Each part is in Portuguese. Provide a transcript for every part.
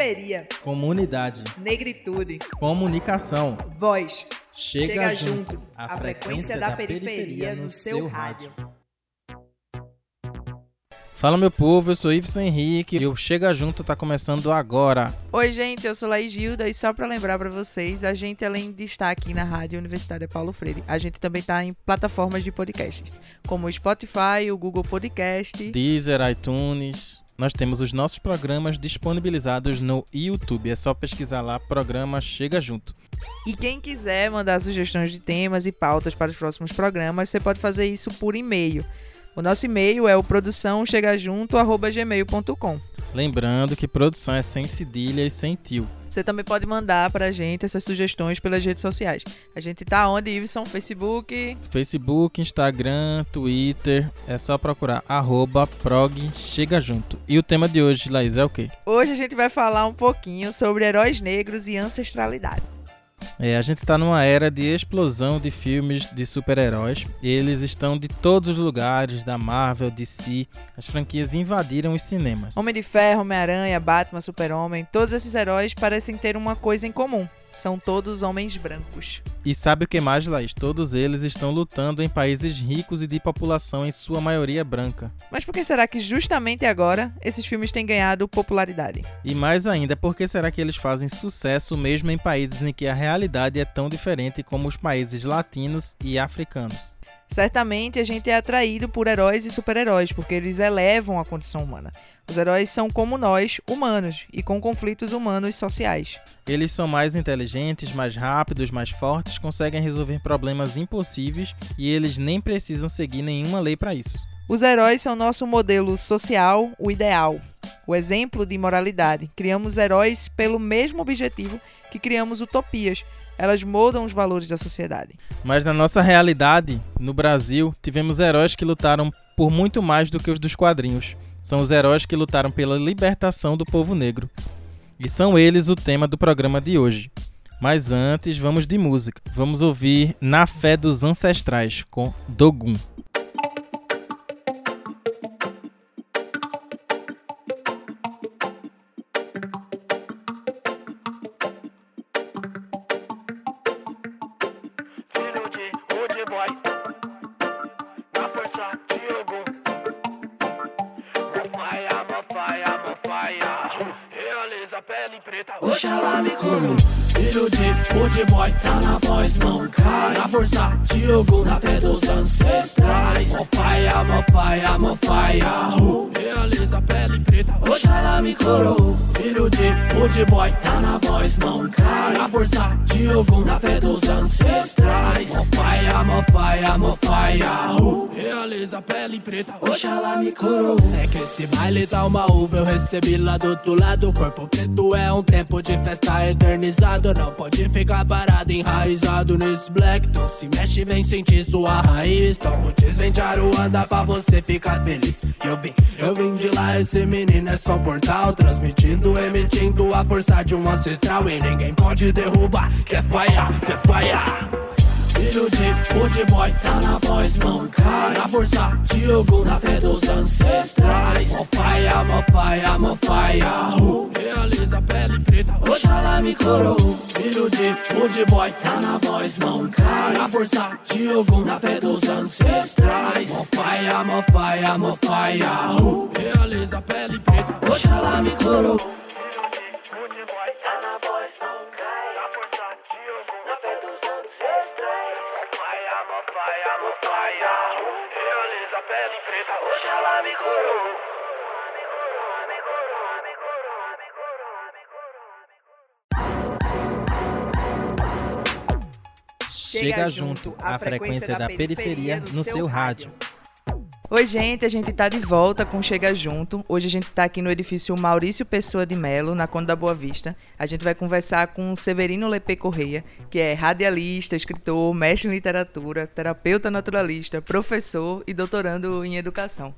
Periferia. Comunidade. Negritude. Comunicação. Voz. Chega, Chega junto. junto. A frequência da periferia no seu rádio. Fala meu povo, eu sou Iveson Henrique e o Chega Junto tá começando agora. Oi, gente, eu sou Laís Gilda e só para lembrar para vocês, a gente além de estar aqui na Rádio Universitária Paulo Freire, a gente também tá em plataformas de podcast, como o Spotify, o Google Podcast. Deezer, iTunes. Nós temos os nossos programas disponibilizados no YouTube. É só pesquisar lá, programa Chega Junto. E quem quiser mandar sugestões de temas e pautas para os próximos programas, você pode fazer isso por e-mail. O nosso e-mail é o produçãochegajunto@gmail.com. Lembrando que produção é sem cedilha e sem tio. Você também pode mandar pra gente essas sugestões pelas redes sociais. A gente tá onde, Iveson? Facebook. Facebook, Instagram, Twitter. É só procurar arroba prog Chega Junto. E o tema de hoje, Laís, é o quê? Hoje a gente vai falar um pouquinho sobre heróis negros e ancestralidade. É, a gente tá numa era de explosão de filmes de super-heróis. Eles estão de todos os lugares, da Marvel, DC. As franquias invadiram os cinemas. Homem de Ferro, Homem-Aranha, Batman, Super-Homem, todos esses heróis parecem ter uma coisa em comum. São todos homens brancos. E sabe o que mais, Laís? Todos eles estão lutando em países ricos e de população em sua maioria branca. Mas por que será que justamente agora esses filmes têm ganhado popularidade? E mais ainda, por que será que eles fazem sucesso mesmo em países em que a realidade é tão diferente como os países latinos e africanos? Certamente a gente é atraído por heróis e super-heróis, porque eles elevam a condição humana. Os heróis são como nós, humanos, e com conflitos humanos sociais. Eles são mais inteligentes, mais rápidos, mais fortes, conseguem resolver problemas impossíveis e eles nem precisam seguir nenhuma lei para isso. Os heróis são nosso modelo social, o ideal, o exemplo de moralidade. Criamos heróis pelo mesmo objetivo que criamos utopias. Elas moldam os valores da sociedade. Mas na nossa realidade, no Brasil, tivemos heróis que lutaram por muito mais do que os dos quadrinhos. São os heróis que lutaram pela libertação do povo negro. E são eles o tema do programa de hoje. Mas antes, vamos de música. Vamos ouvir Na Fé dos Ancestrais com Dogum. Não cai. Na força de Ogum Na fé dos ancestrais. Mofaia, mofaia, mofaia Realiza a pele preta. Oxalá me coro Filho de Woody Boy Tá na voz, não cai. Na força de Ogum Na fé dos ancestrais. Mofaia, mofaia, mofaia Realiza a pele preta Oxalá me coro É que esse baile tá uma uva Eu recebi lá do outro lado. Corpo preto é um tempo de festa eternizado. Não pode ficar parado, enraizado nesse black. Então se mexe, vem sentir sua raiz. Então o desvendiário anda pra você ficar feliz. Eu vim, eu vim de lá, esse menino é só um portal Transmitindo, emitindo a força de um ancestral E ninguém pode derrubar, quer falhar, quer falhar Filho de Woody Boy, tá na voz, não cai. Na força de Ogum, na fé dos ancestrais. Mofaia, mofaia, mofaia Realiza a pele preta, Oxalá me coroou. Filho de Woody Boy, tá na voz, não cai. Na força de Ogum, na fé dos ancestrais. Mofaia, mofaia, mofaia Realiza a pele preta, Oxalá me coroou pele preta, Oxalá me coroou Chega junto, a frequência da periferia no seu rádio. Oi, gente, a gente tá de volta com Chega Junto. Hoje a gente tá aqui no edifício Maurício Pessoa de Melo, na Conde da Boa Vista. A gente vai conversar com Severino Lepê Correia, que é radialista, escritor, mestre em literatura, terapeuta naturalista, professor e doutorando em educação.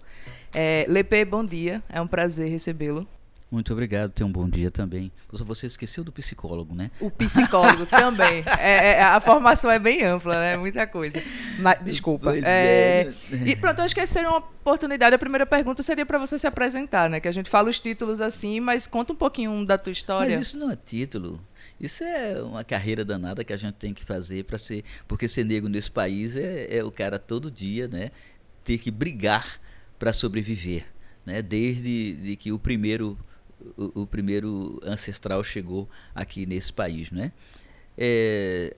É, Lepê, bom dia. É um prazer recebê-lo. Muito obrigado, tenha um bom dia também. Você esqueceu do psicólogo, né? O psicólogo também. É, é, a formação é bem ampla, né? Muita coisa. Mas, desculpa. É, é, E pronto, eu seria uma oportunidade. A primeira pergunta seria para você se apresentar, né? Que a gente fala os títulos assim, mas conta um pouquinho da tua história. Mas isso não é título. Isso é uma carreira danada que a gente tem que fazer para ser. Porque ser negro nesse país é, é o cara todo dia, né? Ter que brigar para sobreviver. Né? Desde de que o primeiro o, o, primeiro ancestral chegou aqui nesse país, né? É,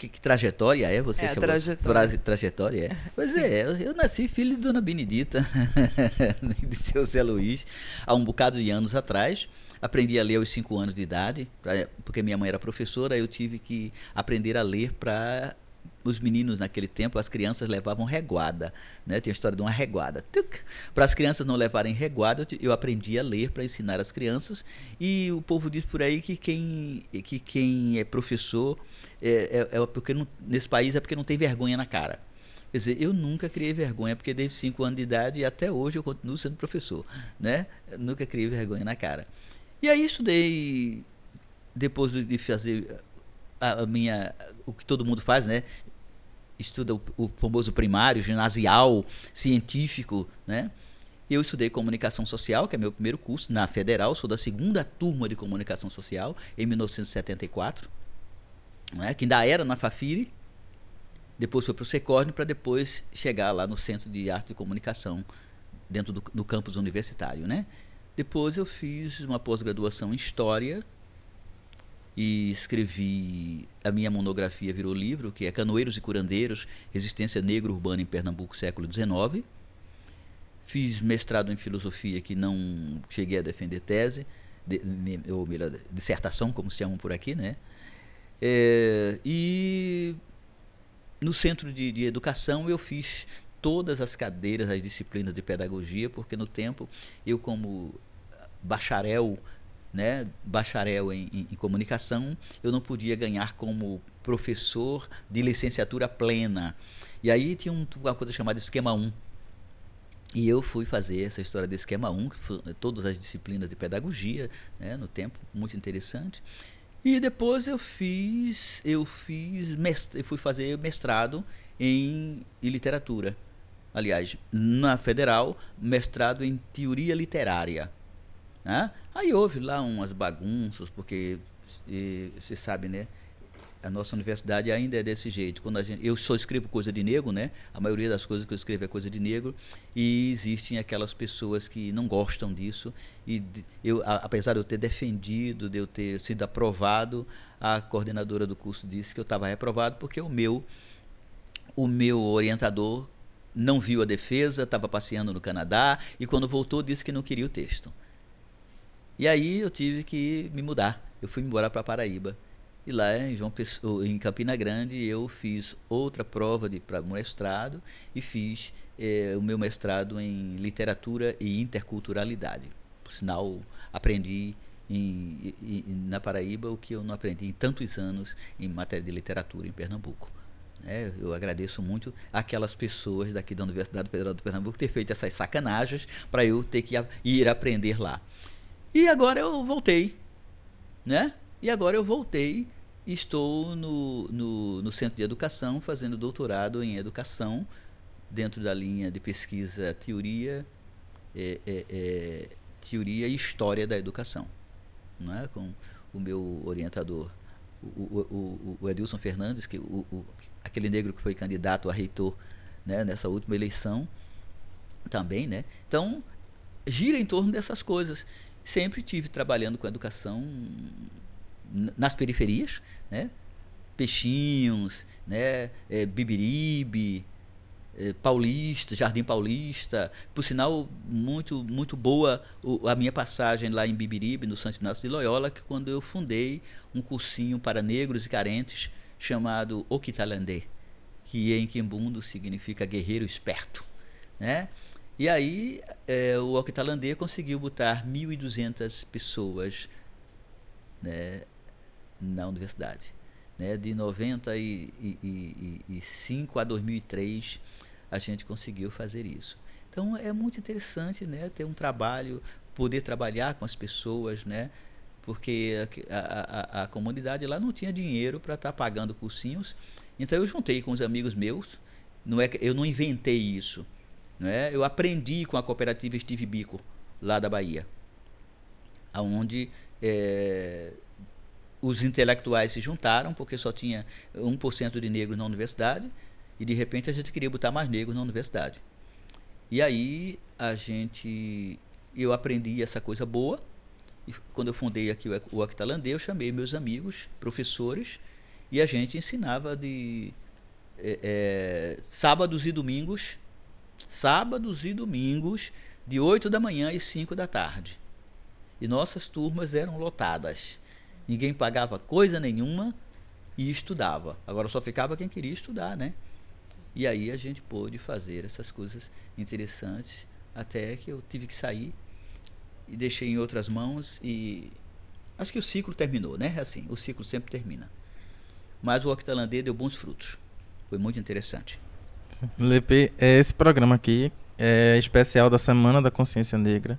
que, que, trajetória é? Você é, chamou trajetória. trajetória é. Pois é, eu, eu, nasci filho de Dona Benedita, de seu Zé Luiz, há um bocado de anos atrás. Aprendi a ler aos cinco anos de idade, pra, porque minha mãe era professora, eu tive que aprender a ler para os meninos naquele tempo, as crianças levavam reguada, né? Tem a história de uma reguada. Para as crianças não levarem reguada, eu aprendi a ler para ensinar as crianças. E o povo diz por aí que quem, que quem é professor é, é, é porque não, nesse país é porque não tem vergonha na cara. Quer dizer, eu nunca criei vergonha, porque desde 5 anos de idade e até hoje eu continuo sendo professor, né? Eu nunca criei vergonha na cara. E aí estudei, depois de fazer a minha o que todo mundo faz, né? estuda o, o famoso primário, ginasial, científico, né? Eu estudei comunicação social, que é meu primeiro curso na Federal, sou da segunda turma de comunicação social em 1974, né? que ainda era na Fafiri. Depois foi para o Secorne para depois chegar lá no Centro de Arte e Comunicação, dentro do no campus universitário, né? Depois eu fiz uma pós-graduação em História e escrevi a minha monografia virou livro, que é Canoeiros e Curandeiros, Resistência Negra Urbana em Pernambuco, século XIX. Fiz mestrado em filosofia, que não cheguei a defender tese, de, ou melhor, dissertação, como se chamam por aqui, né? É, e no centro de, de educação eu fiz todas as cadeiras, as disciplinas de pedagogia, porque no tempo eu como bacharel né, bacharel em, em, em, comunicação, eu não podia ganhar como professor de licenciatura plena. E aí tinha um, uma coisa chamada esquema 1. E eu fui fazer essa história de esquema 1, que foi, todas as disciplinas de pedagogia, né, no tempo, muito interessante. E depois eu fiz, eu fiz, eu fui fazer mestrado em, em literatura. Aliás, na federal, mestrado em teoria literária. Né? Aí houve lá umas bagunças, porque você sabe, né? A nossa universidade ainda é desse jeito. Quando gente, eu só escrevo coisa de negro, né? A maioria das coisas que eu escrevo é coisa de negro. E existem aquelas pessoas que não gostam disso. E eu, a, apesar de eu ter defendido, de eu ter sido aprovado, a coordenadora do curso disse que eu estava reprovado porque o meu, o meu orientador não viu a defesa, estava passeando no Canadá e quando voltou disse que não queria o texto. E aí eu tive que me mudar. Eu fui embora para Paraíba. E lá em João Pessoa, em Campina Grande, eu fiz outra prova de para mestrado e fiz eh, o meu mestrado em literatura e interculturalidade. Por sinal, aprendi em, em, na Paraíba o que eu não aprendi em tantos anos em matéria de literatura em Pernambuco. É, eu agradeço muito aquelas pessoas daqui da Universidade Federal de Pernambuco ter feito essas sacanagens para eu ter que ir aprender lá. E agora eu voltei, né? E agora eu voltei e estou no, no, no Centro de Educação fazendo doutorado em Educação dentro da linha de pesquisa Teoria, é, é, é, teoria e História da Educação, né? com o meu orientador, o, o, o, Edilson Fernandes, que, o, o, aquele negro que foi candidato a reitor né? nessa última eleição também. Né? Então, gira em torno dessas coisas sempre tive trabalhando com educação nas periferias, né? Peixinhos, né? É, Bibiribe, é, Paulista, Jardim Paulista. Por sinal, muito, muito boa a minha passagem lá em Bibiribe, no Santo Inácio de Loyola, que quando eu fundei um cursinho para negros e carentes chamado Okitalandê, que em Quimbundo significa guerreiro esperto, né? E aí é, o Octalandê conseguiu botar 1.200 pessoas né, na universidade. Né? De 95 a 2003 a gente conseguiu fazer isso. Então é muito interessante né, ter um trabalho poder trabalhar com as pessoas, né? Porque a, a, a, comunidade lá não tinha dinheiro para estar tá pagando cursinhos. Então eu juntei com os amigos meus, não é eu não inventei isso, né? Eu aprendi com a cooperativa Steve Bico lá da Bahia, aonde é, os intelectuais se juntaram, porque só tinha 1% de negros na universidade, e de repente a gente queria botar mais negros na universidade. E aí a gente. Eu aprendi essa coisa boa. E quando eu fundei aqui o Actalandê, eu chamei meus amigos, professores, e a gente ensinava de é, é, sábados e domingos, sábados e domingos, de 8 da manhã e 5 da tarde. E nossas turmas eram lotadas ninguém pagava coisa nenhuma e estudava. Agora só ficava quem queria estudar, né? E aí a gente pôde fazer essas coisas interessantes até que eu tive que sair e deixei em outras mãos e acho que o ciclo terminou, né? Assim, o ciclo sempre termina. Mas o Octalandê deu bons frutos. Foi muito interessante. Lepe, é esse programa aqui é especial da Semana da Consciência Negra.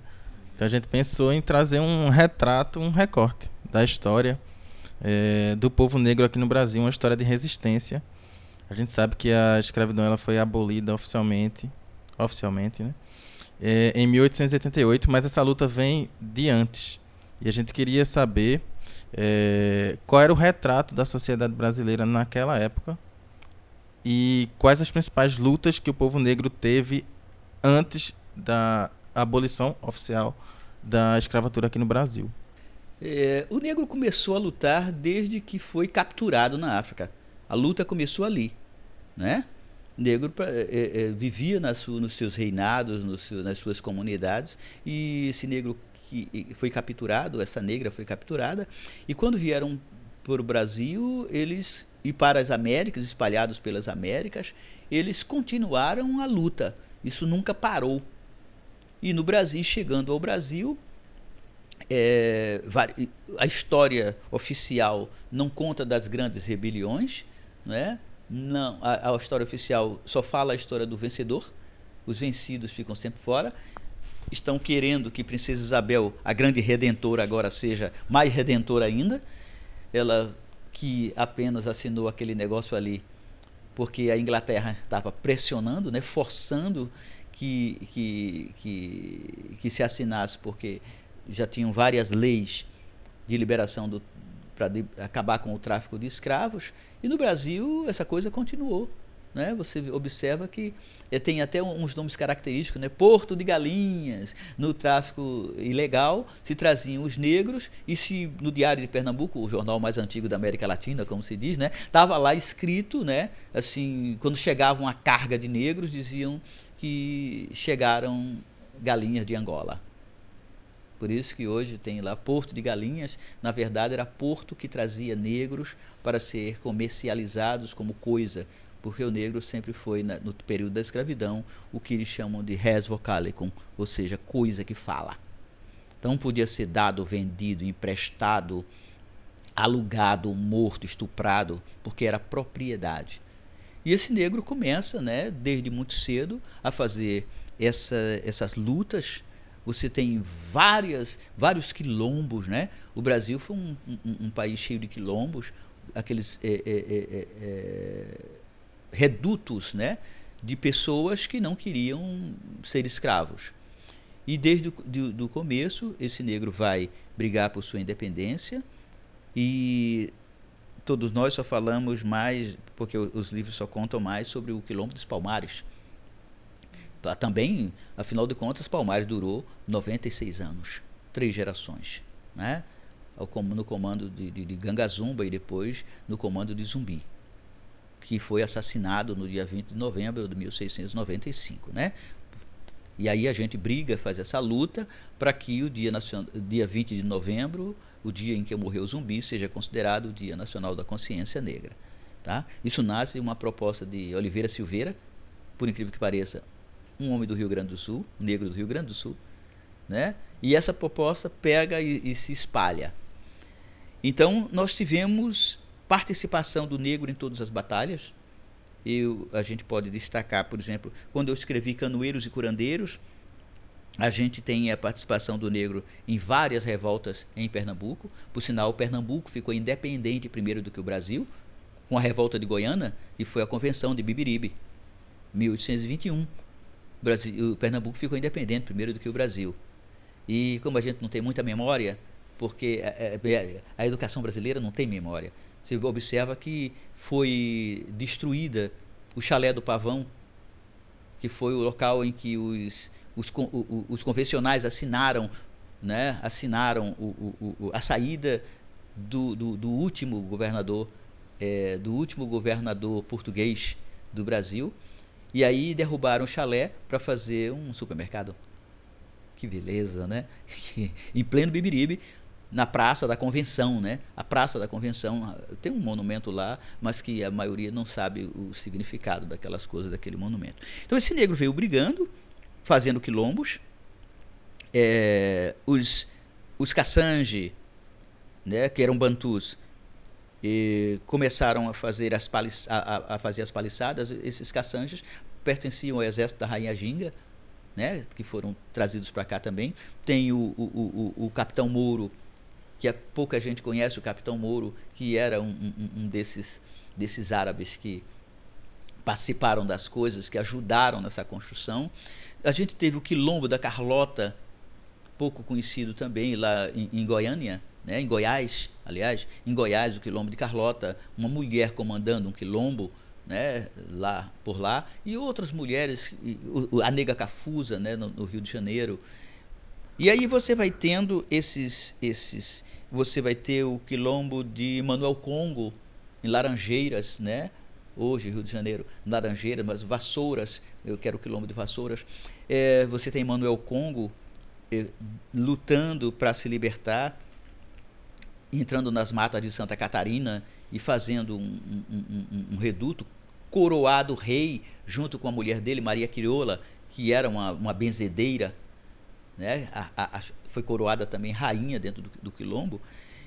Então a gente pensou em trazer um retrato, um recorte da história é, do povo negro aqui no Brasil, uma história de resistência. A gente sabe que a escravidão ela foi abolida oficialmente, oficialmente, né? É, em 1888, mas essa luta vem de antes. E a gente queria saber é, qual era o retrato da sociedade brasileira naquela época e quais as principais lutas que o povo negro teve antes da abolição oficial da escravatura aqui no Brasil. É, o negro começou a lutar desde que foi capturado na África. A luta começou ali, né? O negro é, é, vivia nas, nos seus reinados, nos, nas suas comunidades, e esse negro que foi capturado, essa negra foi capturada, e quando vieram para o Brasil, eles e para as Américas, espalhados pelas Américas, eles continuaram a luta. Isso nunca parou. E no Brasil, chegando ao Brasil, é, a história oficial não conta das grandes rebeliões, né? não, a, a, história oficial só fala a história do vencedor, os vencidos ficam sempre fora. Estão querendo que Princesa Isabel, a grande redentora, agora seja mais redentora ainda. Ela que apenas assinou aquele negócio ali porque a Inglaterra estava pressionando, né, forçando que, que, que, que se assinasse, porque já tinham várias leis de liberação para acabar com o tráfico de escravos, e no Brasil essa coisa continuou. Né? Você observa que eh, tem até uns nomes característicos, né? Porto de Galinhas, no tráfico ilegal se traziam os negros e se no Diário de Pernambuco, o jornal mais antigo da América Latina, como se diz, né? Tava lá escrito, né? Assim, quando chegava uma carga de negros, diziam que chegaram galinhas de Angola. Por isso que hoje tem lá Porto de Galinhas, na verdade era porto que trazia negros para ser comercializados como coisa, porque o negro sempre foi, no período da escravidão, o que eles chamam de res vocalicum, ou seja, coisa que fala. Então podia ser dado, vendido, emprestado, alugado, morto, estuprado, porque era propriedade. E esse negro começa, né, desde muito cedo, a fazer essa, essas lutas você tem várias, vários quilombos, né? O Brasil foi um, um, um país cheio de quilombos, aqueles é, é, é, redutos, né? De pessoas que não queriam ser escravos. E desde o do, começo, esse negro vai brigar por sua independência e todos nós só falamos mais, porque os livros só contam mais sobre o quilombo dos Palmares, também, afinal de contas, Palmares durou 96 anos, três gerações, né? no comando de, de, de Gangazumba e depois no comando de Zumbi, que foi assassinado no dia 20 de novembro de 1695, né? E aí a gente briga, faz essa luta para que o dia, nacional, dia 20 de novembro, o dia em que morreu o zumbi, seja considerado o Dia Nacional da Consciência Negra. Tá? Isso nasce uma proposta de Oliveira Silveira, por incrível que pareça, um homem do Rio Grande do Sul, negro do Rio Grande do Sul, né? E essa proposta pega e, e se espalha. Então, nós tivemos participação do negro em todas as batalhas. Eu, a gente pode destacar, por exemplo, quando eu escrevi Canoeiros e Curandeiros, A gente tem a participação do negro em várias revoltas em Pernambuco. Por sinal, Pernambuco ficou independente primeiro do que o Brasil, com a revolta de Goiânia, e foi a Convenção de Bibiribe, 1821. Brasil, Pernambuco ficou independente primeiro do que o Brasil. E como a gente não tem muita memória, porque a, a, a educação brasileira não tem memória, você observa que foi destruída o chalé do Pavão, que foi o local em que os, os, os convencionais assinaram, né, assinaram o, o, a saída do, do, do último governador, é, do último governador português do Brasil, e aí derrubaram o chalé para fazer um supermercado. Que beleza, né? em pleno Bibiribe, na Praça da Convenção, né? A Praça da Convenção tem um monumento lá, mas que a maioria não sabe o significado daquelas coisas daquele monumento. Então esse negro veio brigando, fazendo quilombos, é, os os Kassange, né, que eram bantus, começaram a fazer as paliç, a, a, fazer as paliçadas. Esses Kassanges pertenciam ao exército da rainha Ginga, né, que foram trazidos para cá também. Tem o, o, o, o capitão Mouro que a pouca gente conhece, o Capitão Mouro, que era um, um, um desses, desses árabes que participaram das coisas, que ajudaram nessa construção. A gente teve o Quilombo da Carlota, pouco conhecido também lá em, em Goiânia, né, em Goiás, aliás, em Goiás, o Quilombo de Carlota, uma mulher comandando um quilombo, né, lá por lá, e outras mulheres, a Nega Cafusa, né, no, no Rio de Janeiro, e aí você vai tendo esses, esses, você vai ter o quilombo de Manuel Congo em Laranjeiras, né? Hoje Rio de Janeiro, Laranjeiras, mas Vassouras, eu quero o quilombo de Vassouras. É, você tem Manuel Congo é, lutando para se libertar, entrando nas matas de Santa Catarina e fazendo um, um, um, um reduto, coroado rei junto com a mulher dele, Maria Crioula, que era uma, uma benzedeira né? A, a, a, foi coroada também rainha dentro do, do, quilombo.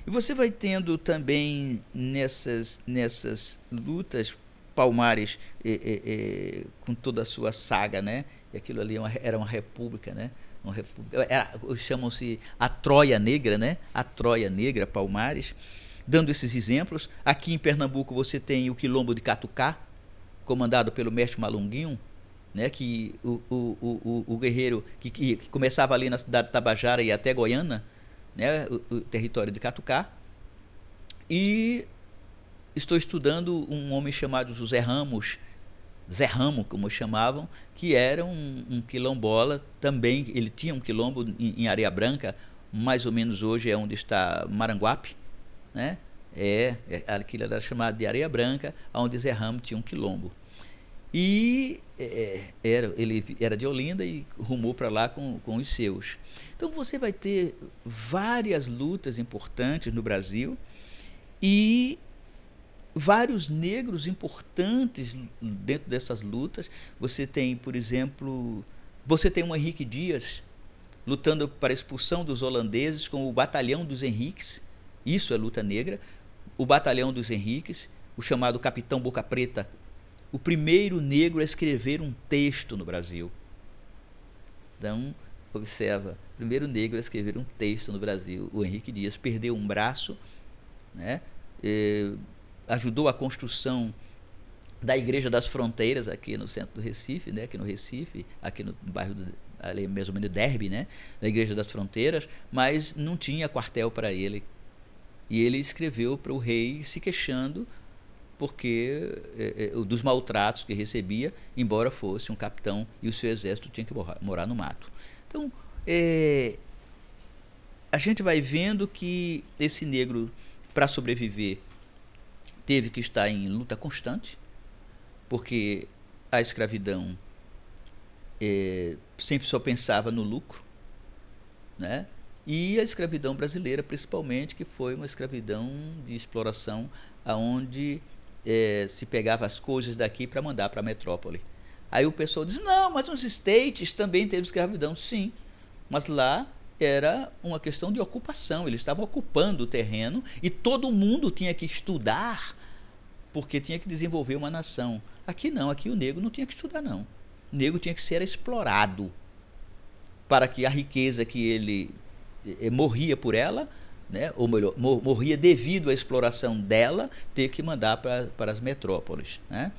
E você vai tendo também nessas, nessas lutas Palmares com toda a sua saga, né? E aquilo ali é era uma república, né? Uma república, chamam-se a Troia Negra, né? A Troia Negra, Palmares. Dando esses exemplos, aqui em Pernambuco você tem o quilombo de Catucá, comandado pelo mestre Malunguinho, né, que o, o, o, o guerreiro que, que, começava ali na cidade de Tabajara e até Goiânia, né, o, o, território de Catucá. E estou estudando um homem chamado José Ramos, Zé Ramo, como chamavam, que era um, um quilombola também. Ele tinha um quilombo em, em, Areia Branca, mais ou menos hoje é onde está Maranguape, né? É, é aquilo era chamado de Areia Branca, onde Zé Ramo tinha um quilombo. E é, era, ele era de Olinda e rumou para lá com, com os seus. Então você vai ter várias lutas importantes no Brasil e vários negros importantes dentro dessas lutas. Você tem, por exemplo, você tem um Henrique Dias lutando para a expulsão dos holandeses com o Batalhão dos Henriques. Isso é luta negra. O Batalhão dos Henriques, o chamado Capitão Boca Preta, o primeiro negro a escrever um texto no Brasil. Então, observa, o primeiro negro a escrever um texto no Brasil, o Henrique Dias, perdeu um braço, né? Ajudou a construção da Igreja das Fronteiras aqui no centro do Recife, né? aqui no Recife, aqui no bairro do, ali mais ou menos Derby, né? da Igreja das Fronteiras, mas não tinha quartel para ele. E ele escreveu para o rei se queixando porque é, dos maltratos que recebia, embora fosse um capitão e o seu exército tinha que morar, morar no mato. Então, é, a gente vai vendo que esse negro, para sobreviver, teve que estar em luta constante, porque a escravidão sempre só pensava no lucro, né? E a escravidão brasileira, principalmente, que foi uma escravidão de exploração, aonde é, se pegava as coisas daqui para mandar para a metrópole. Aí o pessoal diz: não, mas os states também teve escravidão. Sim, mas lá era uma questão de ocupação. Eles estavam ocupando o terreno e todo mundo tinha que estudar porque tinha que desenvolver uma nação. Aqui não, aqui o negro não tinha que estudar, não. O negro tinha que ser explorado. para que a riqueza que ele eh, morria por ela, né, ou melhor, morria devido à exploração dela, ter que mandar para, as metrópoles. Né?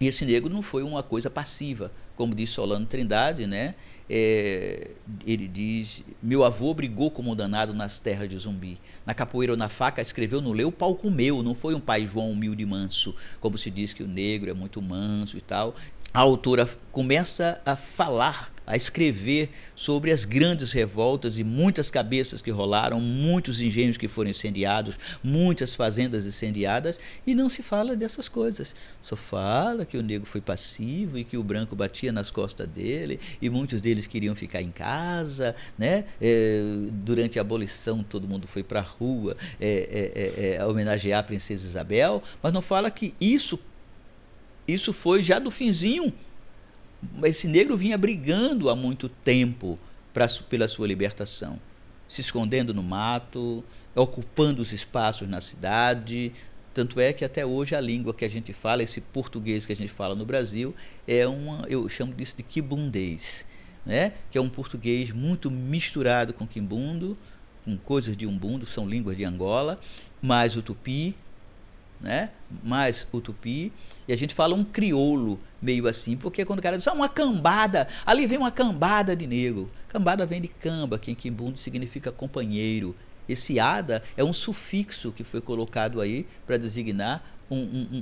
E esse negro não foi uma coisa passiva, como diz Solano Trindade, né? É, ele diz: Meu avô brigou como um danado nas terras de zumbi. Na capoeira ou na faca, escreveu no leu, o pau comeu. Não foi um pai João humilde e manso, como se diz que o negro é muito manso e tal. A autora começa a falar a escrever sobre as grandes revoltas e muitas cabeças que rolaram, muitos engenhos que foram incendiados, muitas fazendas incendiadas, e não se fala dessas coisas. Só fala que o negro foi passivo e que o branco batia nas costas dele, e muitos deles queriam ficar em casa, né? É, durante a abolição todo mundo foi para a rua é, é, é, homenagear a princesa Isabel, mas não fala que isso isso foi já do finzinho esse negro vinha brigando há muito tempo pra, pela sua libertação, se escondendo no mato, ocupando os espaços na cidade. Tanto é que até hoje a língua que a gente fala, esse português que a gente fala no Brasil, é uma, eu chamo disso de quibundês, né? que é um português muito misturado com quimbundo, com coisas de umbundo, são línguas de Angola, mais o tupi, né? mais o tupi, e a gente fala um crioulo meio assim, porque quando o cara diz, ah, uma cambada, ali vem uma cambada de negro. Cambada vem de camba, que em quimbundo significa companheiro. Esse ada é um sufixo que foi colocado aí para designar um,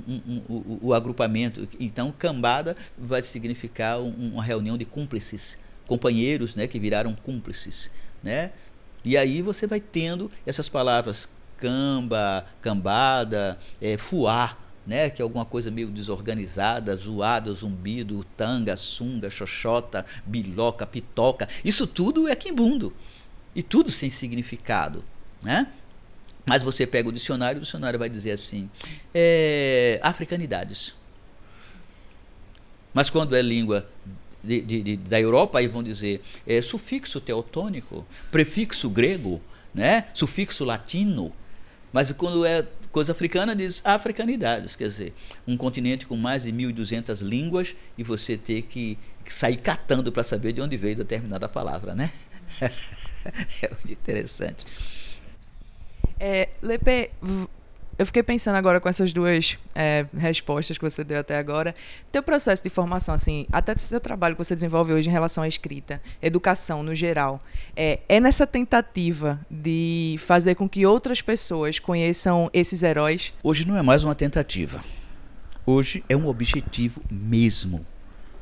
um, um, o, agrupamento. Então, cambada vai significar uma reunião de cúmplices, companheiros né, que viraram cúmplices. Né? E aí você vai tendo essas palavras camba, cambada, é, fuá, né, que é alguma coisa meio desorganizada, zoada, zumbido, tanga, sunga, xoxota, biloca, pitoca. Isso tudo é quimbundo. E tudo sem significado, né? Mas você pega o dicionário, o dicionário vai dizer assim: é, africanidades. Mas quando é língua de, de, de, da Europa, aí vão dizer é, sufixo teotônico, prefixo grego, né? sufixo latino. Mas quando é coisa africana, diz africanidades, quer dizer, um continente com mais de 1.200 línguas e você ter que sair catando para saber de onde veio determinada palavra, né? é muito interessante. É, Lepe, eu fiquei pensando agora com essas duas é, respostas que você deu até agora. Teu processo de formação, assim, até seu trabalho que você desenvolve hoje em relação à escrita, educação no geral, é, é nessa tentativa de fazer com que outras pessoas conheçam esses heróis? Hoje não é mais uma tentativa. Hoje é um objetivo mesmo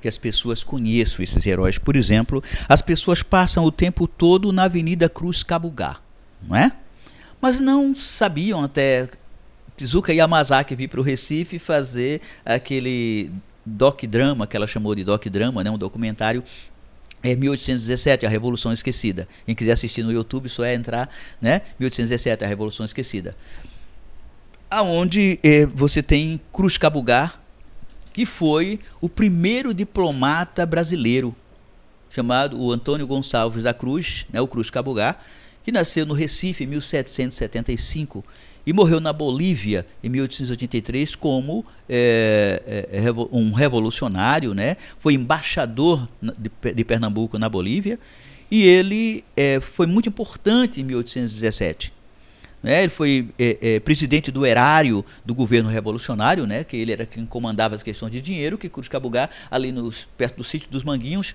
que as pessoas conheçam esses heróis. Por exemplo, as pessoas passam o tempo todo na Avenida Cruz Cabugá, não é? Mas não sabiam até Tizuka Yamazaki vir para o Recife fazer aquele doc-drama, que ela chamou de doc-drama, né, um documentário é 1817, a Revolução Esquecida. Quem quiser assistir no YouTube, só é entrar, né? 1817, a Revolução Esquecida. Aonde é, você tem Cruz Cabugar, que foi o primeiro diplomata brasileiro, chamado o Antônio Gonçalves da Cruz, né, o Cruz Cabugar, que nasceu no Recife em 1775 e morreu na Bolívia em 1883 como é, é, um revolucionário, né? Foi embaixador de, de Pernambuco na Bolívia e ele é, foi muito importante em 1817. Né? Ele foi é, é, presidente do erário do governo revolucionário, né? que ele era quem comandava as questões de dinheiro, que Cruz Cabugá, ali nos, perto do sítio dos Manguinhos,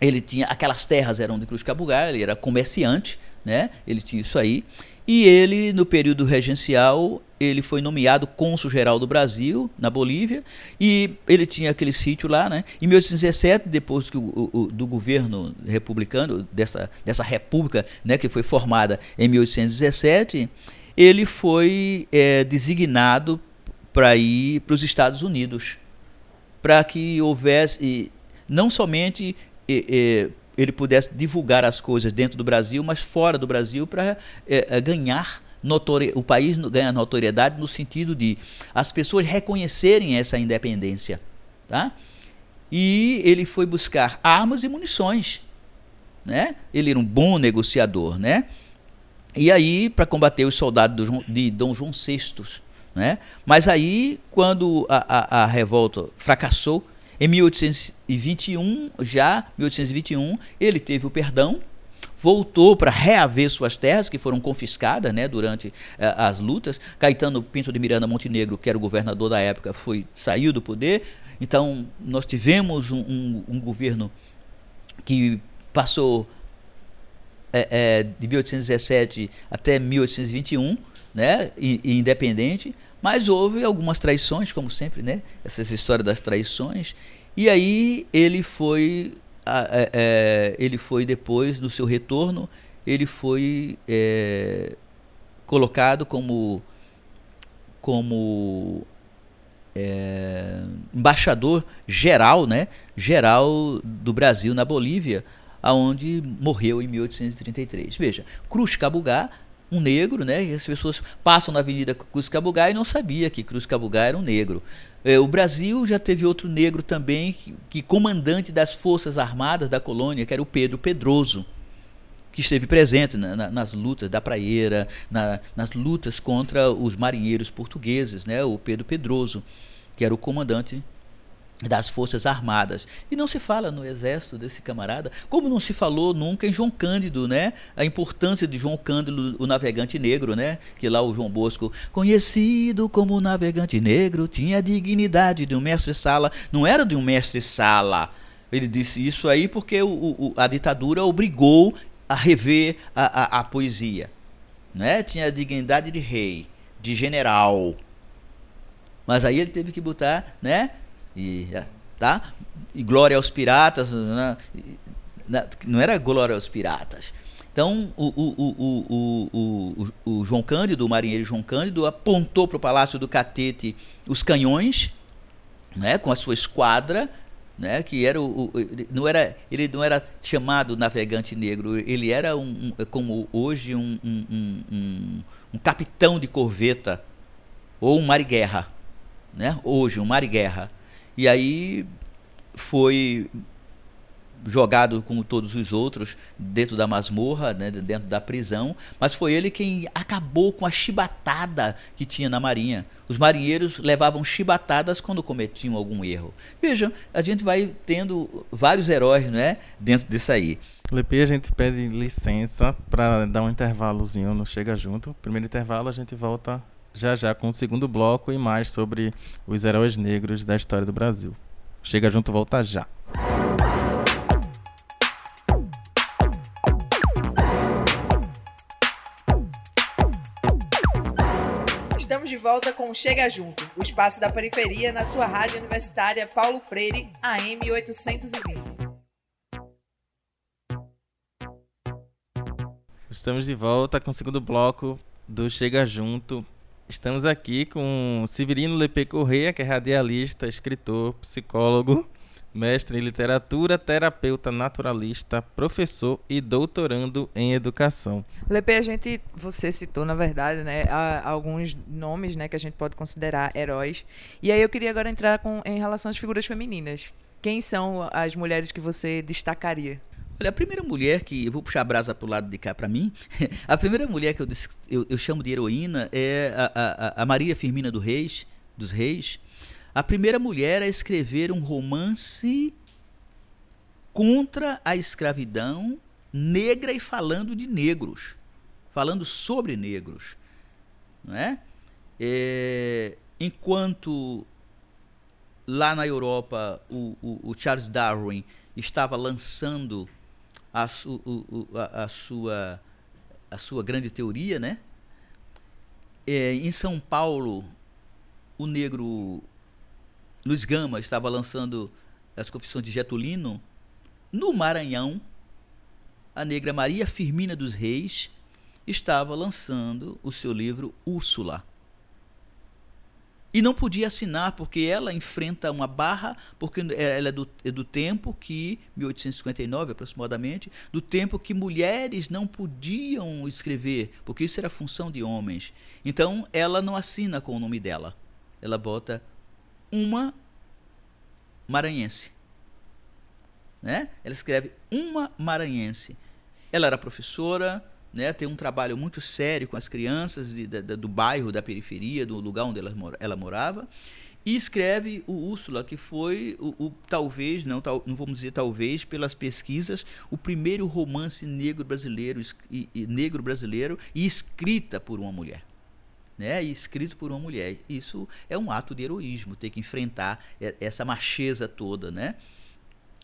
ele tinha aquelas terras eram de Cruz Cabugá, ele era comerciante, né? ele tinha isso aí. E ele, no período regencial, ele foi nomeado cônsul-geral do Brasil, na Bolívia, e ele tinha aquele sítio lá, né? Em 1817, depois que o, o, do governo republicano, dessa, dessa república, né, que foi formada em 1817, ele foi é, designado para ir para os Estados Unidos, para que houvesse não somente é, é, ele pudesse divulgar as coisas dentro do Brasil, mas fora do Brasil, para é, é, ganhar o país ganha notoriedade no sentido de as pessoas reconhecerem essa independência, tá? E ele foi buscar armas e munições, né? Ele era um bom negociador, né? E aí para combater os soldados de Dom João VI, né? Mas aí quando a, a, a revolta fracassou Em 1821, já 1821, ele teve o perdão, voltou para reaver suas terras que foram confiscadas né, durante uh, as lutas. Caetano Pinto de Miranda Montenegro, que era o governador da época, foi saiu do poder. Então nós tivemos um, um, um governo que passou é, é, de 1817 até 1821, né, e, independente, mas houve algumas traições, como sempre, né, essas histórias das traições. E aí ele foi, é, é, ele foi depois do seu retorno, ele foi é, colocado como como é, embaixador geral, né, geral do Brasil na Bolívia, aonde morreu em 1833. Veja, Cruz Cabugá, um negro, né? E as pessoas passam na Avenida Cruz Cabugá e não sabia que Cruz Cabugá era um negro. É, o Brasil já teve outro negro também, que, que comandante das forças armadas da colônia, que era o Pedro Pedroso que esteve presente na, na, nas lutas da Praieira, na, nas lutas contra os marinheiros portugueses, né? o Pedro Pedroso, que era o comandante das Forças Armadas. E não se fala no exército desse camarada, como não se falou nunca em João Cândido, né? A importância de João Cândido, o navegante negro, né? Que lá o João Bosco, conhecido como navegante negro, tinha a dignidade de um mestre-sala, não era de um mestre-sala. Ele disse isso aí porque o, o, a ditadura obrigou a rever a, a, a poesia. Né? Tinha a dignidade de rei, de general. Mas aí ele teve que botar, né? E, tá? e glória aos piratas. Né? Não era glória aos piratas. Então, o, o, o, o, João Cândido, o marinheiro João Cândido, apontou para o Palácio do Catete os canhões, né, com a sua esquadra, né, que era o, não era ele não era chamado navegante negro ele era um, um como hoje um, um, um, um, capitão de corveta ou um mar-guerra né hoje um mar-guerra e aí foi jogado como todos os outros dentro da masmorra, né, dentro da prisão, mas foi ele quem acabou com a chibatada que tinha na marinha. Os marinheiros levavam chibatadas quando cometiam algum erro. Vejam, a gente vai tendo vários heróis, né, dentro disso aí. Lepi, a gente pede licença para dar um intervalozinho no Chega Junto. Primeiro intervalo, a gente volta já já com o segundo bloco e mais sobre os heróis negros da história do Brasil. Chega Junto volta já. de volta com Chega Junto, o espaço da periferia na sua rádio universitária Paulo Freire, AM 820. Estamos de volta com o segundo bloco do Chega Junto. Estamos aqui com Severino Lepe Correia, que é radialista, escritor, psicólogo mestre em literatura, terapeuta naturalista, professor e doutorando em educação. Lepe, a gente, você citou, na verdade, né, alguns nomes, né, que a gente pode considerar heróis. E aí eu queria agora entrar com, em relação às figuras femininas. Quem são as mulheres que você destacaria? Olha, a primeira mulher que. Eu vou puxar a brasa pro lado de cá para mim. A primeira mulher que eu, eu, eu, chamo de heroína é a, a, a Maria Firmina do Reis, dos Reis a primeira mulher a escrever um romance contra a escravidão negra e falando de negros, falando sobre negros, não é? é enquanto lá na Europa o, o, o, Charles Darwin estava lançando a, su, o, a, a, sua a sua grande teoria, né? É, em São Paulo o negro Luiz Gama estava lançando as confissões de Getulino, no Maranhão, a negra Maria Firmina dos Reis estava lançando o seu livro Úrsula. E não podia assinar porque ela enfrenta uma barra, porque ela é do, é do tempo que, 1859 aproximadamente, do tempo que mulheres não podiam escrever, porque isso era função de homens. Então ela não assina com o nome dela. Ela bota uma maranhense. Né? Ela escreve uma maranhense. Ela era professora, né? tem um trabalho muito sério com as crianças de, de, do bairro, da periferia, do lugar onde ela, ela morava. E escreve o Úrsula, que foi o, o talvez, não, tal, não vamos dizer talvez, pelas pesquisas, o primeiro romance negro brasileiro, e, e, negro brasileiro e escrita por uma mulher. Né, e escrito por uma mulher. Isso é um ato de heroísmo, ter que enfrentar essa macheza toda, né?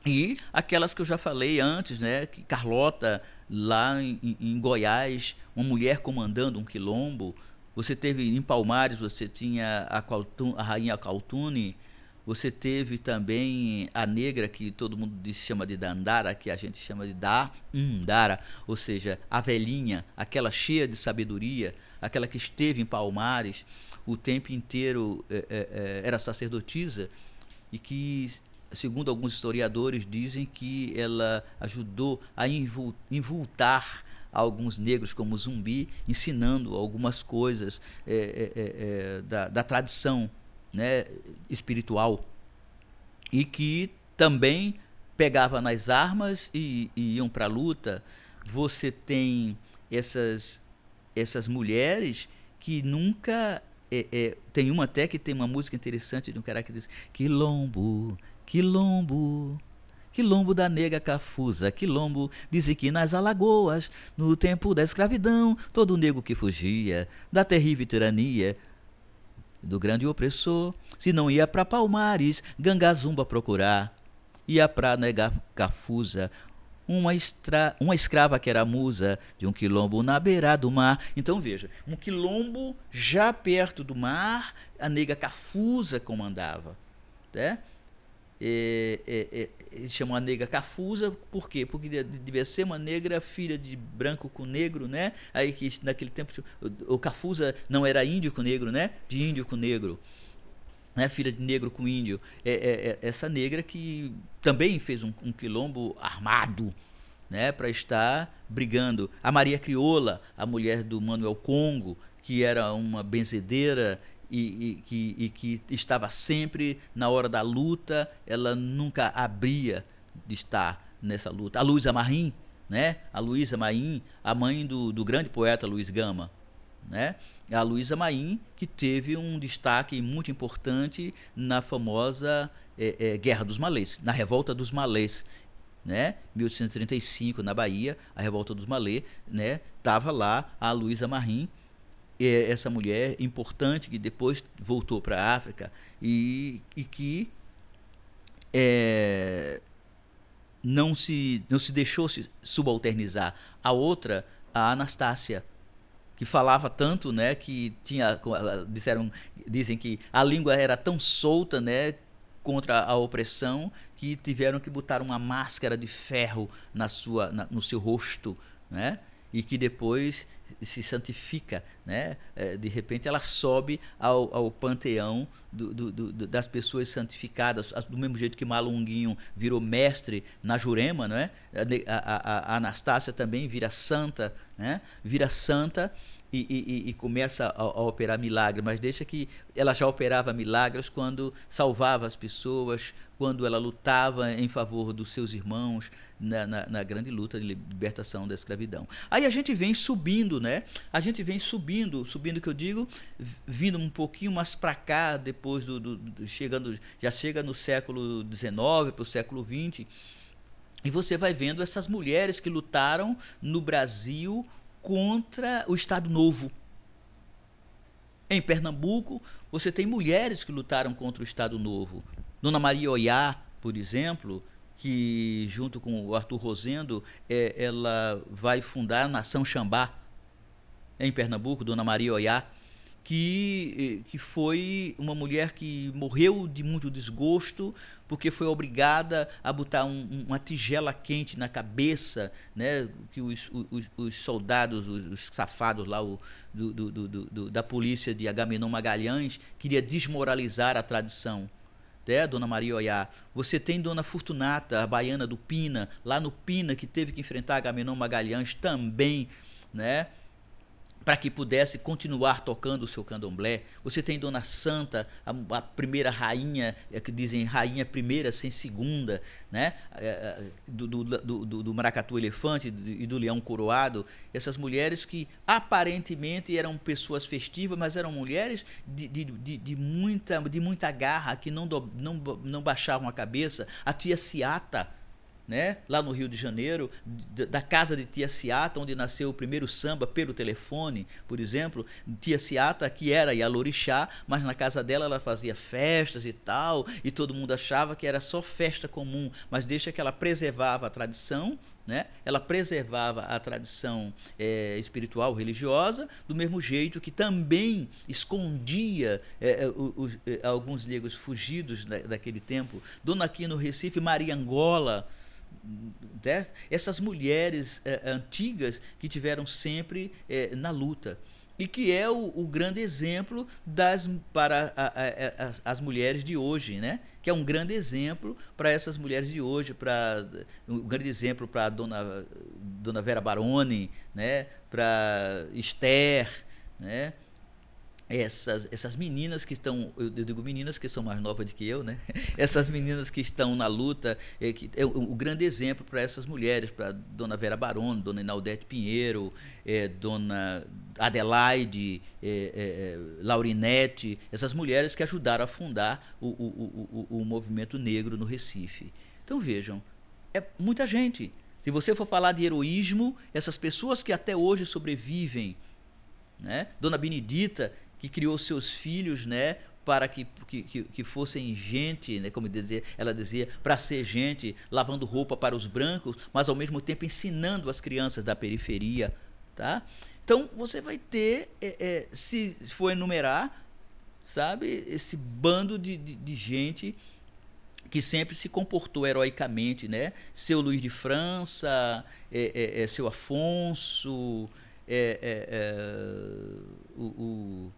E aquelas que eu já falei antes, né? Que Carlota, lá em, em Goiás, uma mulher comandando um quilombo, você teve em Palmares, você tinha a, Caltun, a rainha Caltune, você teve também a negra, que todo mundo diz, chama de Dandara, que a gente chama de Dara, ou seja, a velhinha, aquela cheia de sabedoria, aquela que esteve em Palmares o tempo inteiro é, é, era sacerdotisa e que, segundo alguns historiadores, dizem que ela ajudou a invultar alguns negros como zumbi, ensinando algumas coisas é, é, é, da, da, tradição né, espiritual. E que também pegava nas armas e, e iam para a luta. Você tem essas, essas mulheres que nunca. É, é, tem uma até que tem uma música interessante de um cara que diz: Quilombo, quilombo, Quilombo da nega cafusa, quilombo, dizem que nas alagoas, no tempo da escravidão, todo negro que fugia da terrível tirania do grande opressor, se não ia pra Palmares, Gangazumba procurar, ia pra nega cafusa, uma, estra... uma escrava que era musa de um quilombo na beira do mar. Então veja, um quilombo já perto do mar, a nega cafusa comandava. Né? É, é, é, chamam a negra cafusa, por quê? Porque devia ser uma negra filha de branco com negro, né? Aí que naquele tempo o, o cafusa não era índio com negro, né? De índio com negro. Né, filha de negro com índio, é, é, é essa negra que também fez um, um quilombo armado, né, para estar brigando. A Maria Crioula, a mulher do Manuel Congo, que era uma benzedeira e, e, que, e que estava sempre na hora da luta, ela nunca abria de estar nessa luta. A Luísa Marim, né? A Luísa Maim, a mãe do, do grande poeta Luiz Gama, né? A Luísa Maim, que teve um destaque muito importante na famosa é, é, Guerra dos Malês, na Revolta dos Malês, né? 1835 na Bahia, a Revolta dos Malês, né? Tava lá a Luísa Marim essa mulher importante que depois voltou para a África e, e que é, não, se, não se deixou se subalternizar. A outra, a Anastácia, que falava tanto, né, que tinha disseram dizem que a língua era tão solta, né, contra a opressão que tiveram que botar uma máscara de ferro na sua na, no seu rosto, né? E que depois se santifica, né? É, de repente ela sobe ao, ao panteão do, do, do, das pessoas santificadas, do mesmo jeito que Malunguinho virou mestre na Jurema, não é? A, a, a Anastácia também vira santa, né? Vira santa e, e, e, começa a, a, operar milagres, mas deixa que ela já operava milagres quando salvava as pessoas, quando ela lutava em favor dos seus irmãos na, na, na, grande luta de libertação da escravidão. Aí a gente vem subindo, né? A gente vem subindo, subindo que eu digo, vindo um pouquinho mais para cá, depois do, do, do, chegando, já chega no século XIX para o século XX. E você vai vendo essas mulheres que lutaram no Brasil contra o Estado Novo. Em Pernambuco, você tem mulheres que lutaram contra o Estado Novo. Dona Maria Oiá, por exemplo, que junto com o Arthur Rosendo, é, ela vai fundar a Nação Xambá em Pernambuco, Dona Maria Oiá que, que foi uma mulher que morreu de muito desgosto porque foi obrigada a botar um, uma tigela quente na cabeça, né, que os, os, os soldados, os, os, safados lá o, do, do, do, da polícia de Agamenon Magalhães queria desmoralizar a tradição. É, Dona Maria Oiá. Você tem Dona Fortunata, a baiana do Pina, lá no Pina, que teve que enfrentar Agamenon Magalhães também, né? Para que pudesse continuar tocando o seu candomblé. Você tem Dona Santa, a, a primeira rainha, é, que dizem rainha primeira sem segunda, né? É, é, do, do, do, do maracatu elefante e do leão coroado. Essas mulheres que aparentemente eram pessoas festivas, mas eram mulheres de, de, de, de muita, de muita garra, que não, do, não, não baixavam a cabeça. A tia Ciata, né? lá no Rio de Janeiro, da casa de Tia Ciata, onde nasceu o primeiro samba pelo telefone, por exemplo. Tia Ciata, que era Yalorixá, mas na casa dela ela fazia festas e tal, e todo mundo achava que era só festa comum, mas deixa que ela preservava a tradição, né? ela preservava a tradição é, espiritual, religiosa, do mesmo jeito que também escondia é, alguns negros fugidos da, daquele tempo. Dona aqui no Recife, Maria Angola, né? essas mulheres é, antigas que tiveram sempre é, na luta e que é o, o grande exemplo das para a, a, a, as mulheres de hoje, né? Que é um grande exemplo para essas mulheres de hoje, para um grande exemplo para dona dona Vera Baroni, né? Para Esther, né? Essas, essas meninas que estão, eu digo meninas que são mais novas do que eu, né? Essas meninas que estão na luta, é, que, é o, o grande exemplo para essas mulheres, para Dona Vera Barone, Dona Inaldete Pinheiro, é, Dona Adelaide, é, é, é, Laurinete, essas mulheres que ajudaram a fundar o, o, o, o movimento negro no Recife. Então vejam, é muita gente. Se você for falar de heroísmo, essas pessoas que até hoje sobrevivem, né? Dona Benedita, que criou seus filhos, né? para que, que, que fossem gente, né, como dizia, ela dizia, para ser gente, lavando roupa para os brancos, mas ao mesmo tempo ensinando as crianças da periferia. Tá? Então você vai ter, é, é, se for enumerar, sabe, esse bando de, de, de, gente que sempre se comportou heroicamente, né? Seu Luiz de França, é, seu Afonso, o, o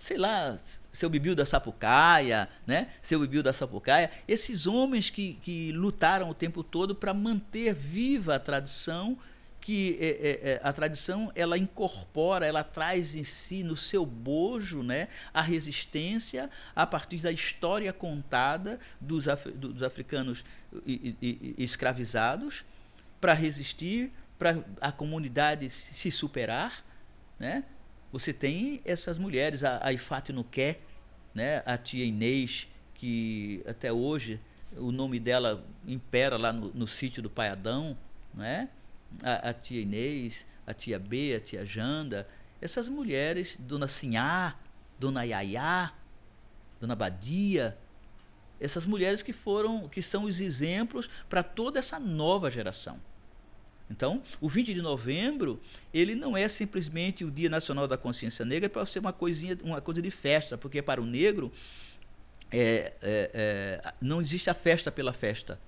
sei lá, seu Bibiu da Sapucaia, né? Seu Bibiu da Sapucaia, esses homens que, que lutaram o tempo todo para manter viva a tradição, que é, é, é, a tradição ela incorpora, ela traz em si no seu bojo, né, a resistência a partir da história contada dos, af, dos africanos escravizados para resistir, para a comunidade se superar, né? Você tem essas mulheres, a, a Ifate Nuqué, né, a tia Inês, que até hoje o nome dela impera lá no, no sítio do Pai Adão, né? A, a, tia Inês, a tia B, a tia Janda, essas mulheres, Dona Sinhá, Dona Yayá, Dona Badia, essas mulheres que foram, que são os exemplos para toda essa nova geração. Então, o 20 de novembro, ele não é simplesmente o Dia Nacional da Consciência Negra para ser uma coisinha, uma coisa de festa, porque para o negro é, é, é, não existe a festa pela festa,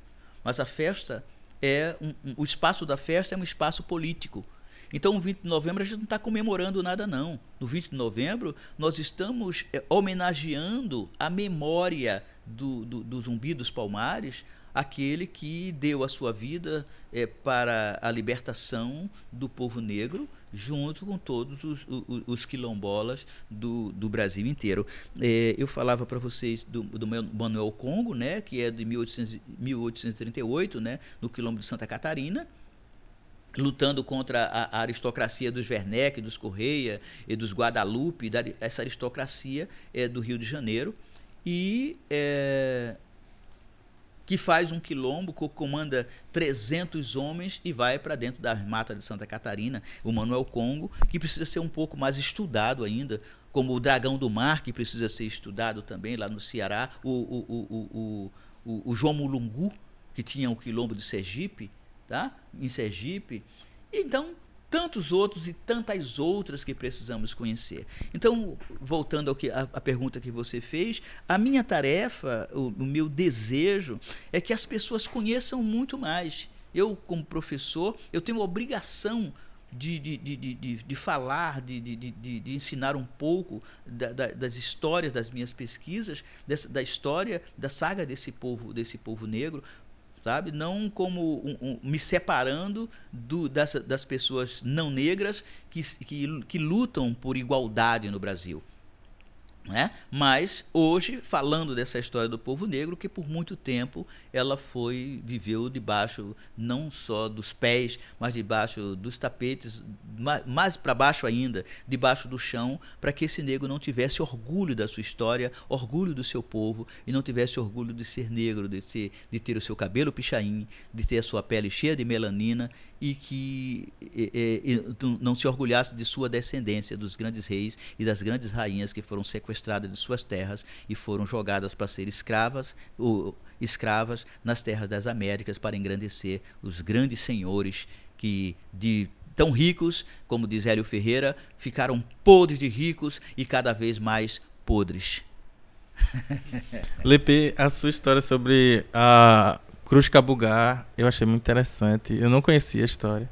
mas a festa é um, um, o espaço da festa é um espaço político. Então, no 20 de novembro, a gente não está comemorando nada, não. No 20 de novembro, nós estamos é, homenageando a memória do, do, do Zumbi dos Palmares, aquele que deu a sua vida é, para a libertação do povo negro, junto com todos os, os, os quilombolas do, do, Brasil inteiro. É, eu falava para vocês do, do, Manuel Congo, né, que é de 1800, 1838, né, no quilombo de Santa Catarina, lutando contra a, aristocracia dos Werneck, dos Correia e dos Guadalupe, da, essa aristocracia é, do Rio de Janeiro. E é, que faz um quilombo, comanda 300 homens e vai para dentro das matas de Santa Catarina, o Manuel Congo, que precisa ser um pouco mais estudado ainda, como o Dragão do Mar, que precisa ser estudado também lá no Ceará, o, o, o, o João Mulungu, que tinha o quilombo de Sergipe, tá? em Sergipe. Então, tantos outros e tantas outras que precisamos conhecer. Então, voltando ao que a, a pergunta que você fez, a minha tarefa, o, o, meu desejo é que as pessoas conheçam muito mais. Eu, como professor, eu tenho a obrigação de, de, de, de, de falar, de, de, de, de, ensinar um pouco da, da, das histórias das minhas pesquisas, dessa, da história, da saga desse povo, desse povo negro, sabe? Não como um, um, me separando do, das, das pessoas não negras que, que, que lutam por igualdade no Brasil. Né? Mas hoje, falando dessa história do povo negro, que por muito tempo ela foi, viveu debaixo não só dos pés, mas debaixo dos tapetes, mais, mais para baixo ainda, debaixo do chão, para que esse negro não tivesse orgulho da sua história, orgulho do seu povo, e não tivesse orgulho de ser negro, de, ser, de ter o seu cabelo pichain, de ter a sua pele cheia de melanina e que não se orgulhasse de sua descendência, dos grandes reis e das grandes rainhas que foram sequestradas de suas terras e foram jogadas para ser escravas, ou, escravas nas terras das Américas para engrandecer os grandes senhores que de tão ricos, como diz Hélio Ferreira, ficaram podres de ricos e cada vez mais podres. Lepe, a sua história sobre a Cruz Cabugá, eu achei muito interessante. Eu não conhecia a história.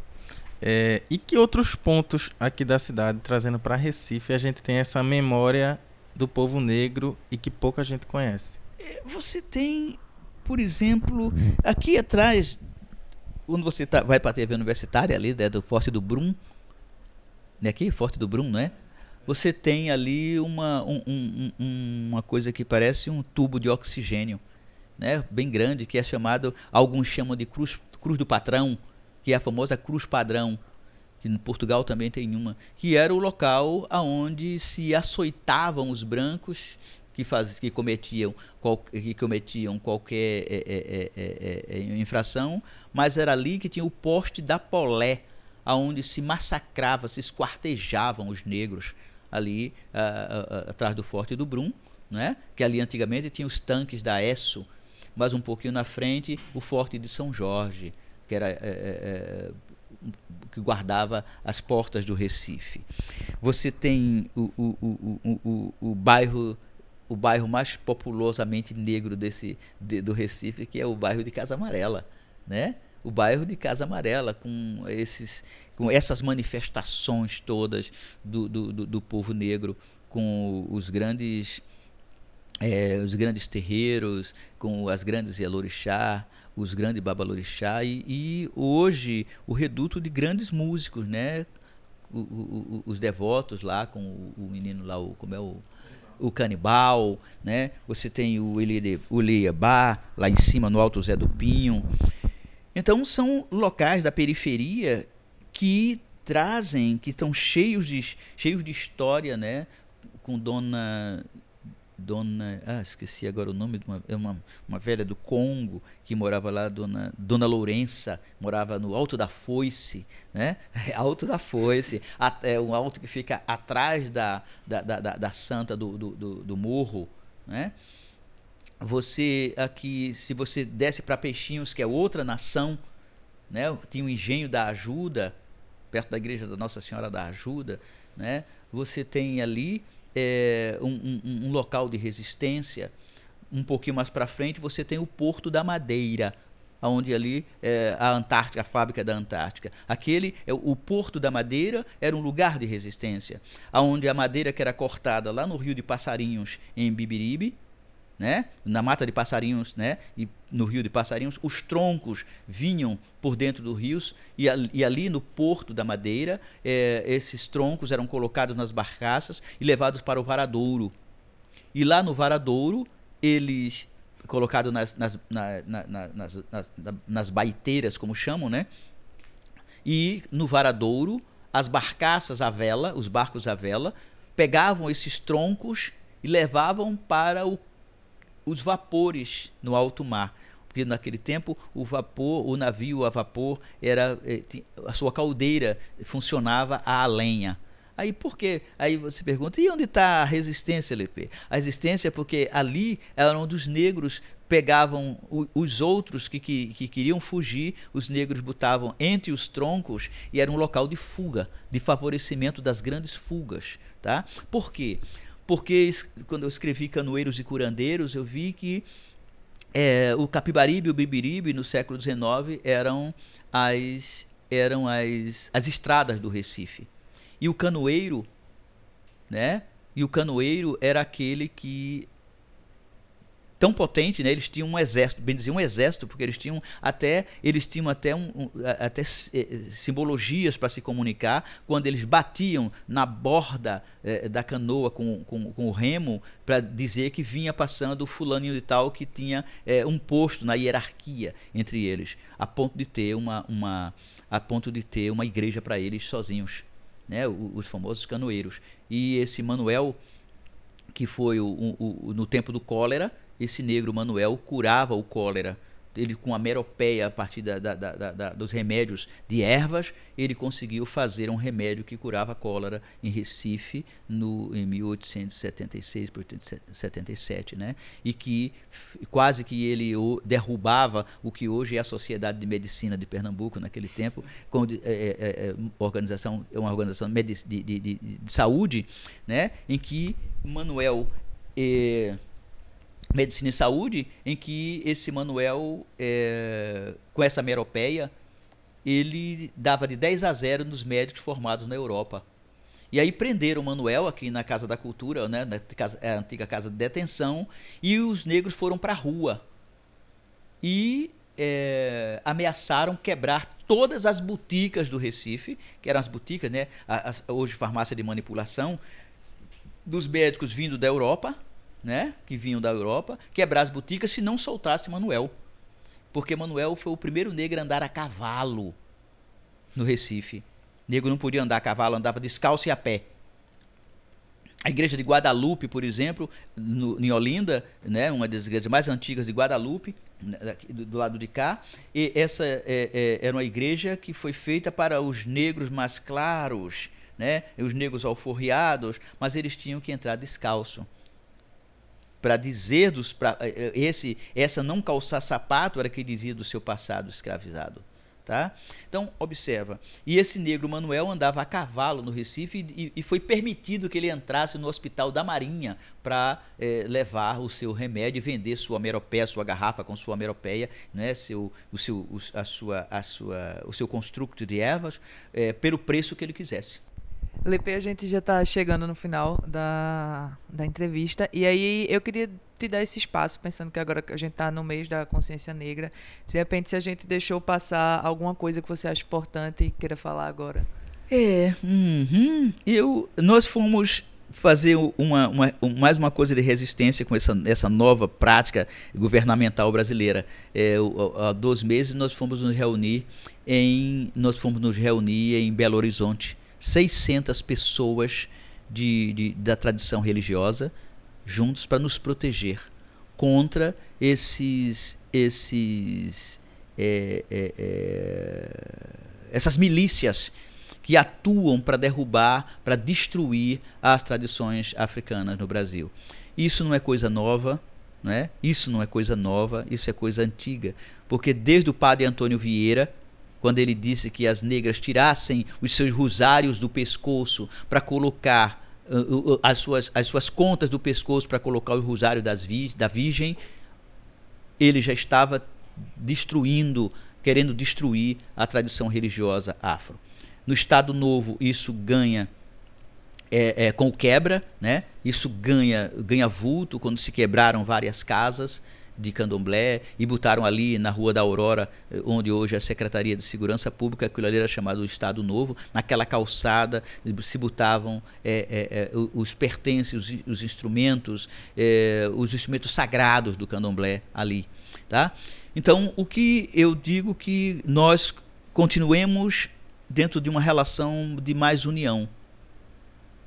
É, e que outros pontos aqui da cidade, trazendo para Recife, a gente tem essa memória do povo negro e que pouca gente conhece? É, você tem, por exemplo, aqui atrás, quando você tá, vai para a TV universitária ali, né, do Forte do Brum, né, aqui, Forte do Brum, não é? Você tem ali uma, um, um, uma coisa que parece um tubo de oxigênio né, bem grande, que é chamado, alguns chamam de cruz, cruz do patrão, que é a famosa cruz padrão, que em Portugal também tem uma, que era o local aonde se açoitavam os brancos que, faz, que, cometiam, qual, que cometiam qualquer é, é, é, é, infração, mas era ali que tinha o poste da Polé, aonde se massacrava, se esquartejavam os negros ali atrás do Forte do Brum, né? que ali antigamente tinha os tanques da ESSO, mas um pouquinho na frente o Forte de São Jorge, que era é, que guardava as portas do Recife. Você tem o, o, o, o, o bairro o bairro mais populosamente negro desse de, do Recife, que é o bairro de Casa Amarela, né? O bairro de Casa Amarela, com esses com essas manifestações todas do, do, do, do povo negro, com os grandes é, os grandes terreiros, com as grandes Yalorixá, os grandes Babalorixá, e, e hoje o reduto de grandes músicos, né? O, o, os devotos lá, com o, o, menino lá, o, como é o, o canibal, né? Você tem o Eliabá, lá em cima, no Alto Zé do Pinho. Então são locais da periferia que trazem, que estão cheios de, cheios de história, né? Com Dona Dona. Ah, esqueci agora o nome de uma, é uma, uma velha do Congo que morava lá, Dona, Dona Lourença, morava no Alto da Foice, né? Alto da Foice, é um alto que fica atrás da, da, da, da Santa do, do, do, do Morro, né? Você aqui, se você desce para Peixinhos, que é outra nação, né? Tem o engenho da Ajuda, perto da igreja da Nossa Senhora da Ajuda, né? Você tem ali é, um, um, um local de resistência. Um pouquinho mais para frente você tem o Porto da Madeira, onde ali é, a Antártica, a fábrica da Antártica. Aquele, é, o Porto da Madeira era um lugar de resistência, aonde a madeira que era cortada lá no Rio de Passarinhos, em Bibiribe, né? na mata de passarinhos, né? e no rio de passarinhos, os troncos vinham por dentro dos rios e, e ali no porto da Madeira, é, esses troncos eram colocados nas barcaças e levados para o varadouro. E lá no varadouro, eles colocados nas, nas, na, na, nas, nas, nas baiteiras, como chamam, né? E no varadouro, as barcaças à vela, os barcos à vela, pegavam esses troncos e levavam para o os vapores no alto mar. Porque naquele tempo o vapor, o navio a vapor, era eh, a sua caldeira funcionava a lenha. Aí por quê? Aí você pergunta, e onde está a resistência, Lepe? A resistência é porque ali era onde os negros pegavam os outros que, que, que, queriam fugir, os negros botavam entre os troncos e era um local de fuga, de favorecimento das grandes fugas. Tá? Por quê? Porque quando eu escrevi Canoeiros e Curandeiros, eu vi que é, o Capibaribe e o Bibiribe, no século XIX, eram as, eram as, as estradas do Recife. E o canoeiro, né? E o canoeiro era aquele que tão potente, né? Eles tinham um exército, bem dizer, um exército, porque eles tinham até eles tinham até, um, até eh, simbologias para se comunicar quando eles batiam na borda eh, da canoa com, com, com o remo para dizer que vinha passando o fulaninho de tal que tinha eh, um posto na hierarquia entre eles, a ponto de ter uma, uma a ponto de ter uma igreja para eles sozinhos, né? Os, os famosos canoeiros. E esse Manuel que foi o, o, o, no tempo do cólera, esse negro Manuel curava o cólera. Ele, com a meropeia, a partir da, da, da, dos remédios de ervas, ele conseguiu fazer um remédio que curava a cólera em Recife no, em 1876 para 1877, né? E que quase que ele derrubava o que hoje é a Sociedade de Medicina de Pernambuco naquele tempo, com é, é, é, organização, uma organização de, de, de, de, saúde, né? Em que Manuel eh, Medicina e Saúde, em que esse Manuel, é, com essa meropeia, ele dava de 10 a 0 nos médicos formados na Europa. E aí prenderam o Manuel aqui na Casa da Cultura, né, na casa, antiga Casa de Detenção, e os negros foram para a rua. E é, ameaçaram quebrar todas as boticas do Recife, que eram as boticas, né, hoje farmácia de manipulação, dos médicos vindo da Europa, né, que vinham da Europa, quebrar as boticas se não soltasse Manuel. Porque Manuel foi o primeiro negro a andar a cavalo no Recife. Negro não podia andar a cavalo, andava descalço e a pé. A igreja de Guadalupe, por exemplo, no, em Olinda, né, uma das igrejas mais antigas de Guadalupe, né, do, do lado de cá, e essa é, é, era uma igreja que foi feita para os negros mais claros, né, os negros alforriados, mas eles tinham que entrar descalço para dizer dos pra, eh, eh, esse essa não calçar sapato era que dizia do seu passado escravizado tá? Então observa e esse negro Manuel andava a cavalo no Recife e, e foi permitido que ele entrasse no hospital da Marinha para eh, levar o seu remédio e vender sua meropeia sua garrafa com sua meropeia né seu o seu a sua a sua o seu construto de ervas pelo preço que ele quisesse Lepe, a gente já está chegando no final da, da entrevista. E aí eu queria te dar esse espaço, pensando que agora a gente está no mês da consciência negra, de repente se a gente deixou passar alguma coisa que você acha importante e queira falar agora. É, uhum. eu, nós fomos fazer uma, uma, mais uma coisa de resistência com essa, essa nova prática governamental brasileira. É, há dois meses nós fomos nos reunir em nós fomos nos reunir em Belo Horizonte 600 pessoas de, de da tradição religiosa juntos para nos proteger contra esses esses é, é, é, essas milícias que atuam para derrubar, para destruir as tradições africanas no Brasil. Isso não é coisa nova, né? Isso não é coisa nova, isso é coisa antiga, porque desde o padre Antônio Vieira quando ele disse que as negras tirassem os seus rosários do pescoço para colocar uh, uh, as, suas, as suas contas do pescoço para colocar o rosário das vi da Virgem, ele já estava destruindo, querendo destruir a tradição religiosa afro. No Estado Novo, isso ganha é, é, com o quebra, né? isso ganha, ganha vulto quando se quebraram várias casas de Candomblé e botaram ali na Rua da Aurora, eh, onde hoje é a Secretaria de Segurança Pública, aquilo ali era chamado Estado Novo, naquela calçada se botavam é, é, os pertences, os, os instrumentos, os instrumentos sagrados do Candomblé ali. Tá? Então, o que eu digo que nós continuemos dentro de uma relação de mais união,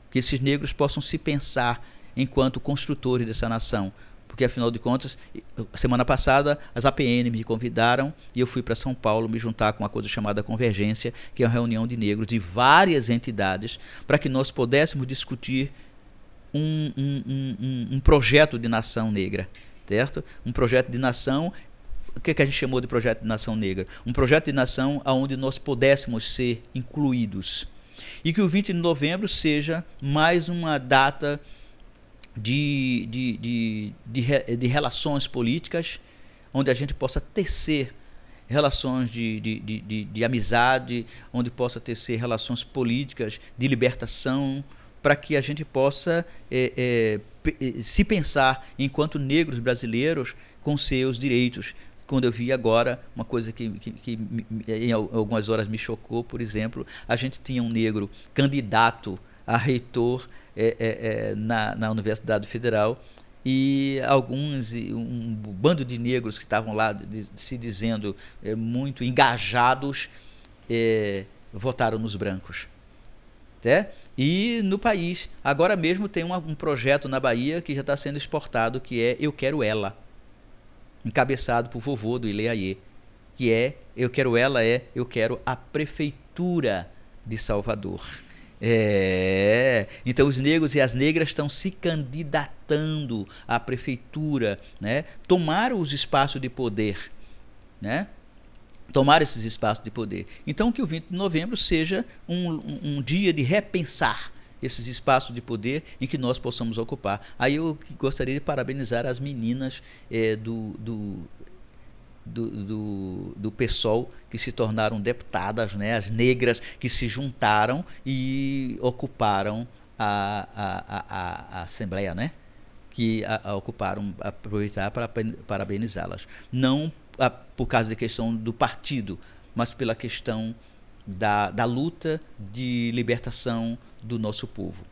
que esses negros possam se pensar enquanto construtores dessa nação, porque afinal de contas, semana passada as APN me convidaram e eu fui para São Paulo me juntar com uma coisa chamada Convergência, que é uma reunião de negros de várias entidades, para que nós pudéssemos discutir um, um, um, um, projeto de nação negra, certo? Um projeto de nação. O que, é que a gente chamou de projeto de nação negra? Um projeto de nação onde nós pudéssemos ser incluídos. E que o 20 de novembro seja mais uma data de, de, de, de, de relações políticas, onde a gente possa tecer relações de, de, de, de, amizade, onde possa tecer relações políticas de libertação para que a gente possa é, é, se pensar enquanto negros brasileiros com seus direitos. Quando eu vi agora uma coisa que, que, que em algumas horas me chocou, por exemplo, a gente tinha um negro candidato a reitor é, é, é, na, na Universidade Federal. E alguns um bando de negros que estavam lá de, se dizendo é, muito engajados é, votaram nos brancos. Né? e no país agora mesmo tem uma, um projeto na Bahia que já está sendo exportado que é eu quero ela encabeçado por vovô do Ileaie que é eu quero ela é eu quero a prefeitura de Salvador é, então os negros e as negras estão se candidatando à prefeitura, né? Tomar os espaços de poder, né? Tomar esses espaços de poder. Então que o 20 de novembro seja um, um, um dia de repensar esses espaços de poder em que nós possamos ocupar. Aí eu gostaria de parabenizar as meninas é, do, do do, do, do PSOL que se tornaram deputadas, né, as negras que se juntaram e ocuparam a, a, a, a Assembleia, né? que a, a ocuparam, aproveitar para parabenizá-las. Não a, por causa da questão do partido, mas pela questão da, da luta de libertação do nosso povo.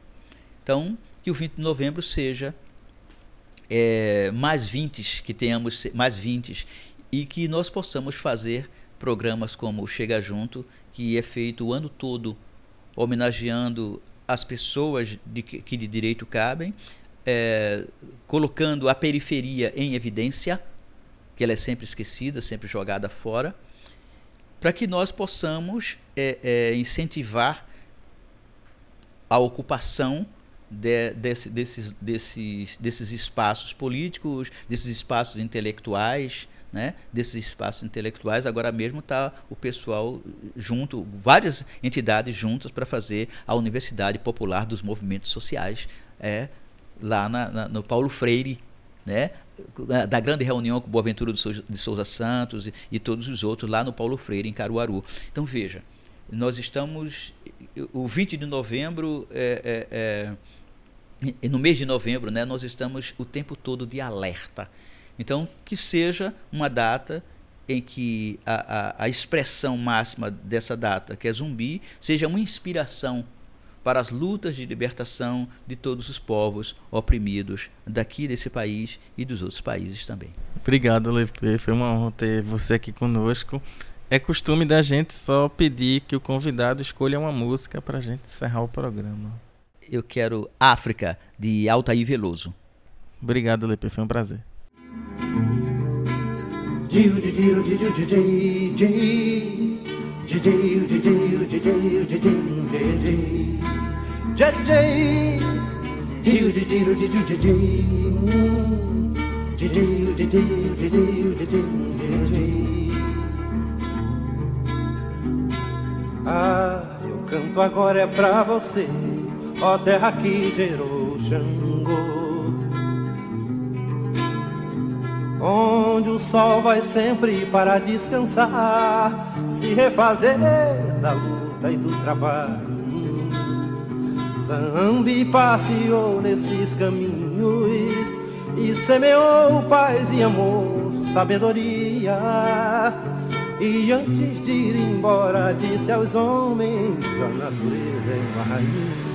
Então, que o 20 de novembro seja é, mais 20, que tenhamos mais 20 e que nós possamos fazer programas como Chega Junto, que é feito o ano todo homenageando as pessoas de, que de direito cabem, é, colocando a periferia em evidência, que ela é sempre esquecida, sempre jogada fora, para que nós possamos é, é, incentivar a ocupação de, desse, desses, desses, desses espaços políticos, desses espaços intelectuais, né, desses espaços intelectuais. Agora mesmo está o pessoal junto, várias entidades juntas para fazer a Universidade Popular dos Movimentos Sociais, é, lá na, na, no Paulo Freire, né, da grande reunião com Boaventura de Souza Santos e, e todos os outros lá no Paulo Freire, em Caruaru. Então veja, nós estamos. O 20 de novembro, é, é, é, no mês de novembro, né, nós estamos o tempo todo de alerta. Então, que seja uma data em que a, a, a expressão máxima dessa data, que é zumbi, seja uma inspiração para as lutas de libertação de todos os povos oprimidos daqui desse país e dos outros países também. Obrigado, Lepe. Foi uma honra ter você aqui conosco. É costume da gente só pedir que o convidado escolha uma música para a gente encerrar o programa. Eu quero África, de Altair Veloso. Obrigado, Lepe. Foi um prazer. Ah, eu canto agora é pra você, ó terra que gerou Xangô. Onde o sol vai sempre para descansar, se refazer da luta e do trabalho. Zambi passeou nesses caminhos e semeou paz e amor, sabedoria. E antes de ir embora, disse aos homens: a natureza é uma rainha.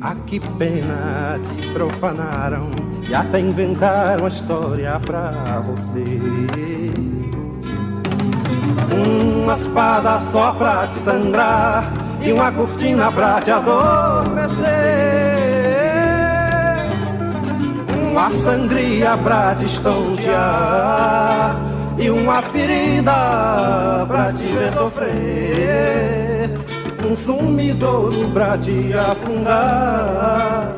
Ah, que pena te profanaram e até inventaram a história pra você. Uma espada só pra te sangrar e uma cortina pra te adormecer uma sangria pra te estontear e uma ferida pra te ver sofrer, um sumidouro pra te afundar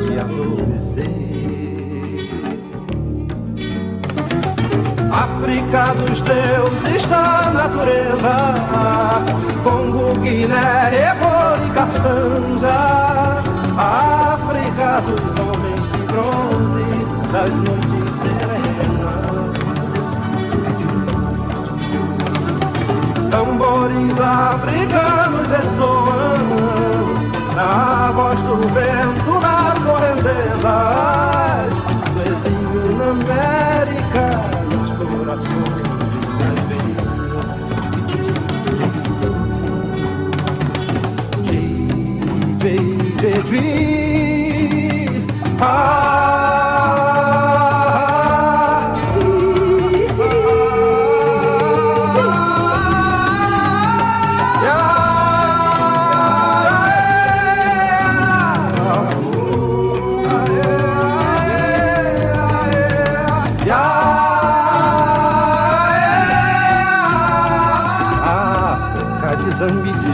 e adormecer. África dos deuses da natureza, Congo, Guiné, Ebola das caçanjas, a África dos homens bronze, das noites serenas. Tambores africanos ressoam na voz do vento nas correntezas do exílio na América, nos corações das veias.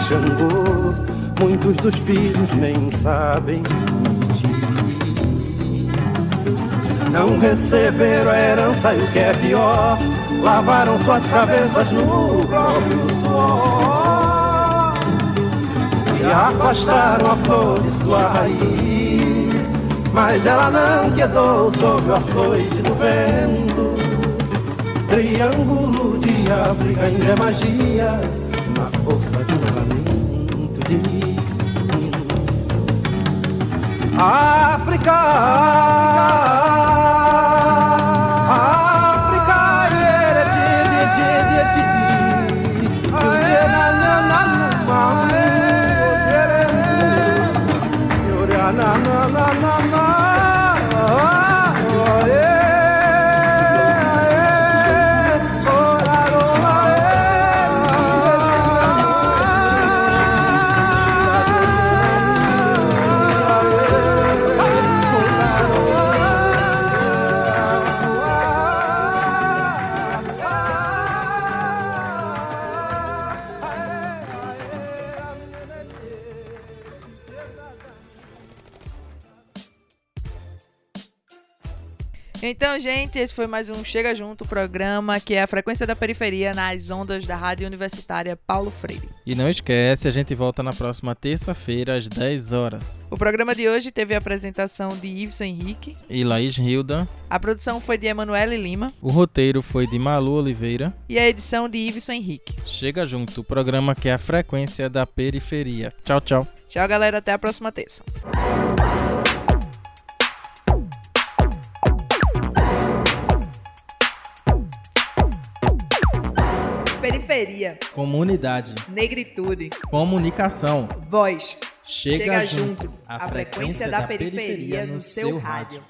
Xangô, muitos dos filhos nem sabem Não receberam a herança e o que é pior, lavaram suas cabeças no próprio suor e afastaram a flor de sua raiz. Mas ela não quedou sob o açoite do vento. Triângulo de África ainda é magia, na força de um lamento de mim. África, África, gente, esse foi mais um Chega Junto, programa que é a frequência da periferia nas ondas da Rádio Universitária Paulo Freire. E não esquece, a gente volta na próxima terça-feira às 10 horas. O programa de hoje teve a apresentação de Iveson Henrique, E Laís Hilda, a produção foi de Emanuele Lima o roteiro foi de Malu Oliveira. e a edição de Iveson Henrique. Chega junto, o programa que é a frequência da periferia. Tchau, tchau. Tchau, galera, até a próxima terça. Periferia, Comunidade, negritude, comunicação. voz. Chega, Chega junto, junto, a frequência da periferia no seu rádio.